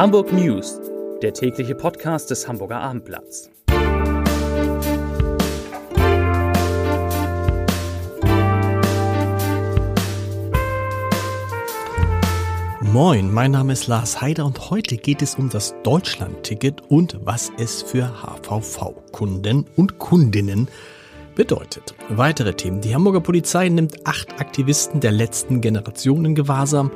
Hamburg News, der tägliche Podcast des Hamburger Abendblatts. Moin, mein Name ist Lars Heider und heute geht es um das Deutschland-Ticket und was es für HVV-Kunden und Kundinnen bedeutet. Weitere Themen. Die Hamburger Polizei nimmt acht Aktivisten der letzten Generation in Gewahrsam.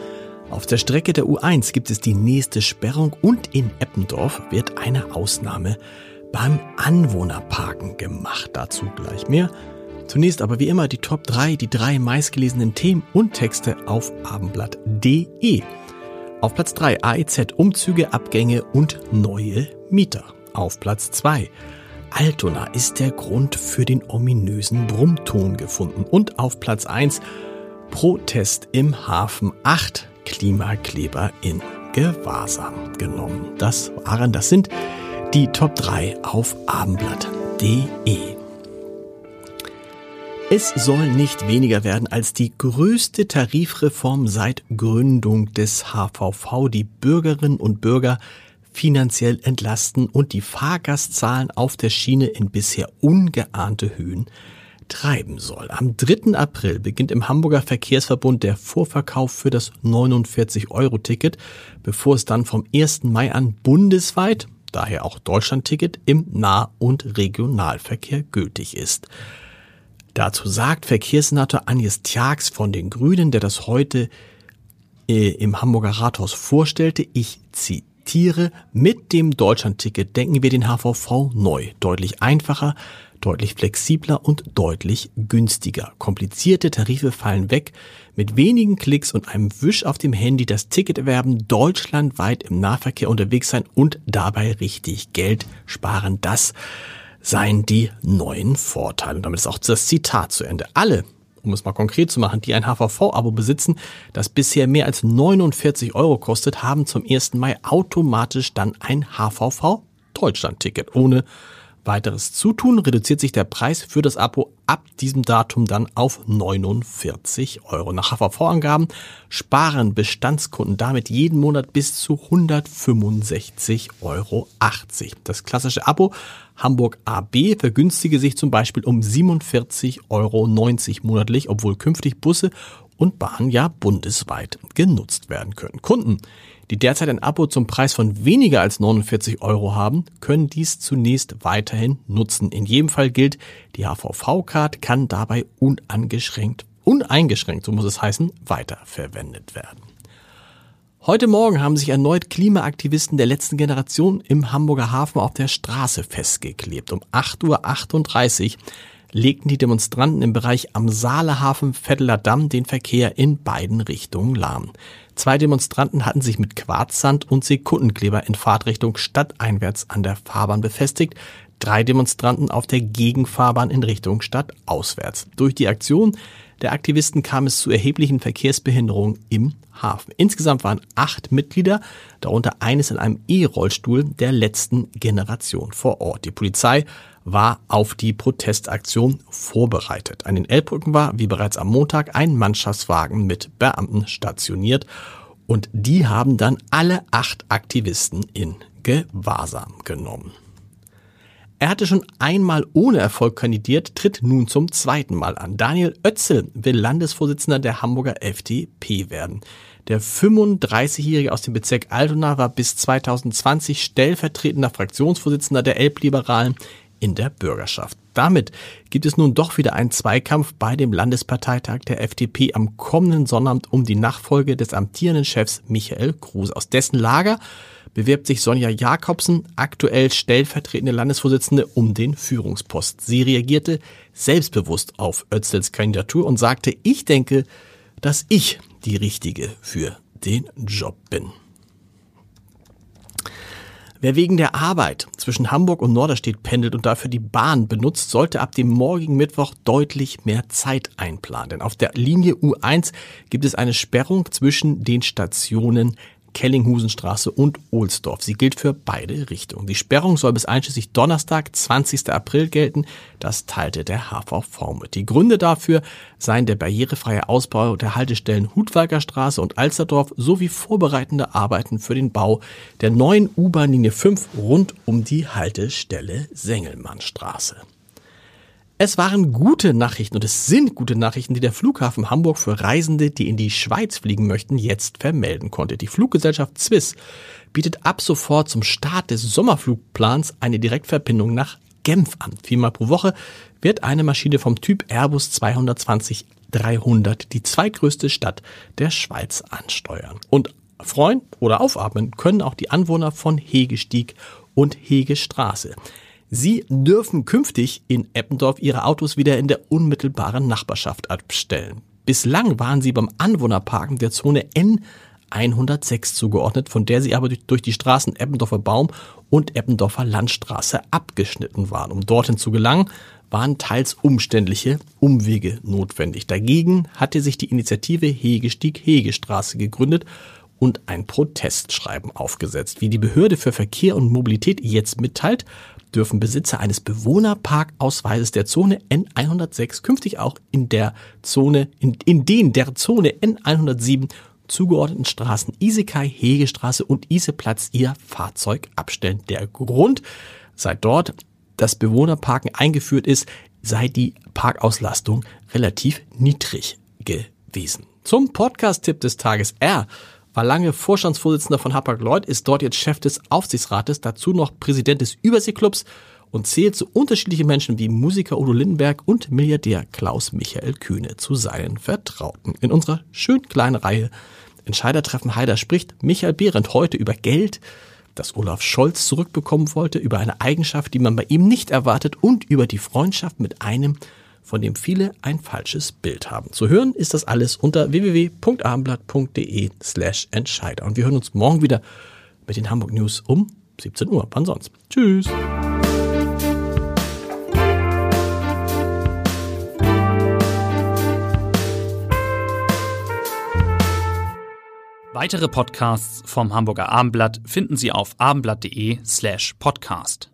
Auf der Strecke der U1 gibt es die nächste Sperrung und in Eppendorf wird eine Ausnahme beim Anwohnerparken gemacht. Dazu gleich mehr. Zunächst aber wie immer die Top 3, die drei meistgelesenen Themen und Texte auf abendblatt.de. Auf Platz 3 AEZ Umzüge, Abgänge und neue Mieter. Auf Platz 2 Altona ist der Grund für den ominösen Brummton gefunden. Und auf Platz 1 Protest im Hafen 8 Klimakleber in Gewahrsam genommen. Das waren, das sind die Top 3 auf abendblatt.de. Es soll nicht weniger werden als die größte Tarifreform seit Gründung des HVV. Die Bürgerinnen und Bürger finanziell entlasten und die Fahrgastzahlen auf der Schiene in bisher ungeahnte Höhen treiben soll. Am 3. April beginnt im Hamburger Verkehrsverbund der Vorverkauf für das 49-Euro-Ticket, bevor es dann vom 1. Mai an bundesweit, daher auch Deutschland-Ticket, im Nah- und Regionalverkehr gültig ist. Dazu sagt Verkehrssenator Agnes Tjax von den Grünen, der das heute äh, im Hamburger Rathaus vorstellte, ich zitiere, mit dem Deutschland-Ticket denken wir den HVV neu, deutlich einfacher, deutlich flexibler und deutlich günstiger. Komplizierte Tarife fallen weg. Mit wenigen Klicks und einem Wisch auf dem Handy das Ticket erwerben, deutschlandweit im Nahverkehr unterwegs sein und dabei richtig Geld sparen. Das seien die neuen Vorteile. Und damit ist auch das Zitat zu Ende. Alle um es mal konkret zu machen, die ein HVV-Abo besitzen, das bisher mehr als 49 Euro kostet, haben zum 1. Mai automatisch dann ein HVV Deutschland-Ticket ohne weiteres Zutun reduziert sich der Preis für das Abo ab diesem Datum dann auf 49 Euro. Nach HVV-Angaben sparen Bestandskunden damit jeden Monat bis zu 165,80 Euro. Das klassische Abo Hamburg AB vergünstige sich zum Beispiel um 47,90 Euro monatlich, obwohl künftig Busse und Bahnen ja bundesweit genutzt werden können. Kunden, die derzeit ein Abo zum Preis von weniger als 49 Euro haben, können dies zunächst weiterhin nutzen. In jedem Fall gilt, die HVV-Card kann dabei uneingeschränkt, uneingeschränkt, so muss es heißen, weiterverwendet werden. Heute Morgen haben sich erneut Klimaaktivisten der letzten Generation im Hamburger Hafen auf der Straße festgeklebt. Um 8.38 Uhr legten die Demonstranten im Bereich am Saalehafen Vetteler Damm den Verkehr in beiden Richtungen lahm. Zwei Demonstranten hatten sich mit Quarzsand und Sekundenkleber in Fahrtrichtung stadteinwärts an der Fahrbahn befestigt, drei Demonstranten auf der Gegenfahrbahn in Richtung stadtauswärts. Durch die Aktion der Aktivisten kam es zu erheblichen Verkehrsbehinderungen im Hafen. Insgesamt waren acht Mitglieder, darunter eines in einem E-Rollstuhl der letzten Generation vor Ort. Die Polizei war auf die Protestaktion vorbereitet. An den Elbbrücken war, wie bereits am Montag, ein Mannschaftswagen mit Beamten stationiert und die haben dann alle acht Aktivisten in Gewahrsam genommen. Er hatte schon einmal ohne Erfolg kandidiert, tritt nun zum zweiten Mal an. Daniel Oetzel will Landesvorsitzender der Hamburger FDP werden. Der 35-Jährige aus dem Bezirk Altona war bis 2020 stellvertretender Fraktionsvorsitzender der Elbliberalen in der Bürgerschaft. Damit gibt es nun doch wieder einen Zweikampf bei dem Landesparteitag der FDP am kommenden Sonnabend um die Nachfolge des amtierenden Chefs Michael Kruse. Aus dessen Lager bewirbt sich Sonja Jakobsen, aktuell stellvertretende Landesvorsitzende, um den Führungspost. Sie reagierte selbstbewusst auf Özels Kandidatur und sagte, ich denke, dass ich die Richtige für den Job bin. Wer wegen der Arbeit zwischen Hamburg und Norderstedt pendelt und dafür die Bahn benutzt, sollte ab dem morgigen Mittwoch deutlich mehr Zeit einplanen. Denn auf der Linie U1 gibt es eine Sperrung zwischen den Stationen Kellinghusenstraße und Ohlsdorf. Sie gilt für beide Richtungen. Die Sperrung soll bis einschließlich Donnerstag, 20. April gelten. Das teilte der HVV mit. Die Gründe dafür seien der barrierefreie Ausbau der Haltestellen Hutwalker Straße und Alsterdorf sowie vorbereitende Arbeiten für den Bau der neuen U-Bahn-Linie 5 rund um die Haltestelle Sengelmannstraße. Es waren gute Nachrichten und es sind gute Nachrichten, die der Flughafen Hamburg für Reisende, die in die Schweiz fliegen möchten, jetzt vermelden konnte. Die Fluggesellschaft Swiss bietet ab sofort zum Start des Sommerflugplans eine Direktverbindung nach Genf an. Viermal pro Woche wird eine Maschine vom Typ Airbus 220 300 die zweitgrößte Stadt der Schweiz ansteuern. Und freuen oder aufatmen können auch die Anwohner von Hegestieg und Hegestraße. Sie dürfen künftig in Eppendorf ihre Autos wieder in der unmittelbaren Nachbarschaft abstellen. Bislang waren sie beim Anwohnerparken der Zone N106 zugeordnet, von der sie aber durch die Straßen Eppendorfer Baum und Eppendorfer Landstraße abgeschnitten waren. Um dorthin zu gelangen, waren teils umständliche Umwege notwendig. Dagegen hatte sich die Initiative Hegestieg-Hegestraße gegründet und ein Protestschreiben aufgesetzt. Wie die Behörde für Verkehr und Mobilität jetzt mitteilt, dürfen Besitzer eines Bewohnerparkausweises der Zone N106 künftig auch in der Zone, in, in den der Zone N107 zugeordneten Straßen Isekai, Hegestraße und Iseplatz ihr Fahrzeug abstellen. Der Grund, seit dort das Bewohnerparken eingeführt ist, sei die Parkauslastung relativ niedrig gewesen. Zum Podcast-Tipp des Tages R war lange Vorstandsvorsitzender von Hapag-Lloyd, ist dort jetzt Chef des Aufsichtsrates, dazu noch Präsident des Überseeklubs und zählt zu unterschiedlichen Menschen wie Musiker Udo Lindenberg und Milliardär Klaus Michael Kühne zu seinen Vertrauten. In unserer schön kleinen Reihe Entscheidertreffen Heider spricht Michael Behrendt heute über Geld, das Olaf Scholz zurückbekommen wollte, über eine Eigenschaft, die man bei ihm nicht erwartet und über die Freundschaft mit einem, von dem viele ein falsches Bild haben. Zu hören ist das alles unter www.abendblatt.de slash Entscheider. Und wir hören uns morgen wieder mit den Hamburg News um 17 Uhr. Wann sonst? Tschüss. Weitere Podcasts vom Hamburger Abendblatt finden Sie auf abendblatt.de slash podcast.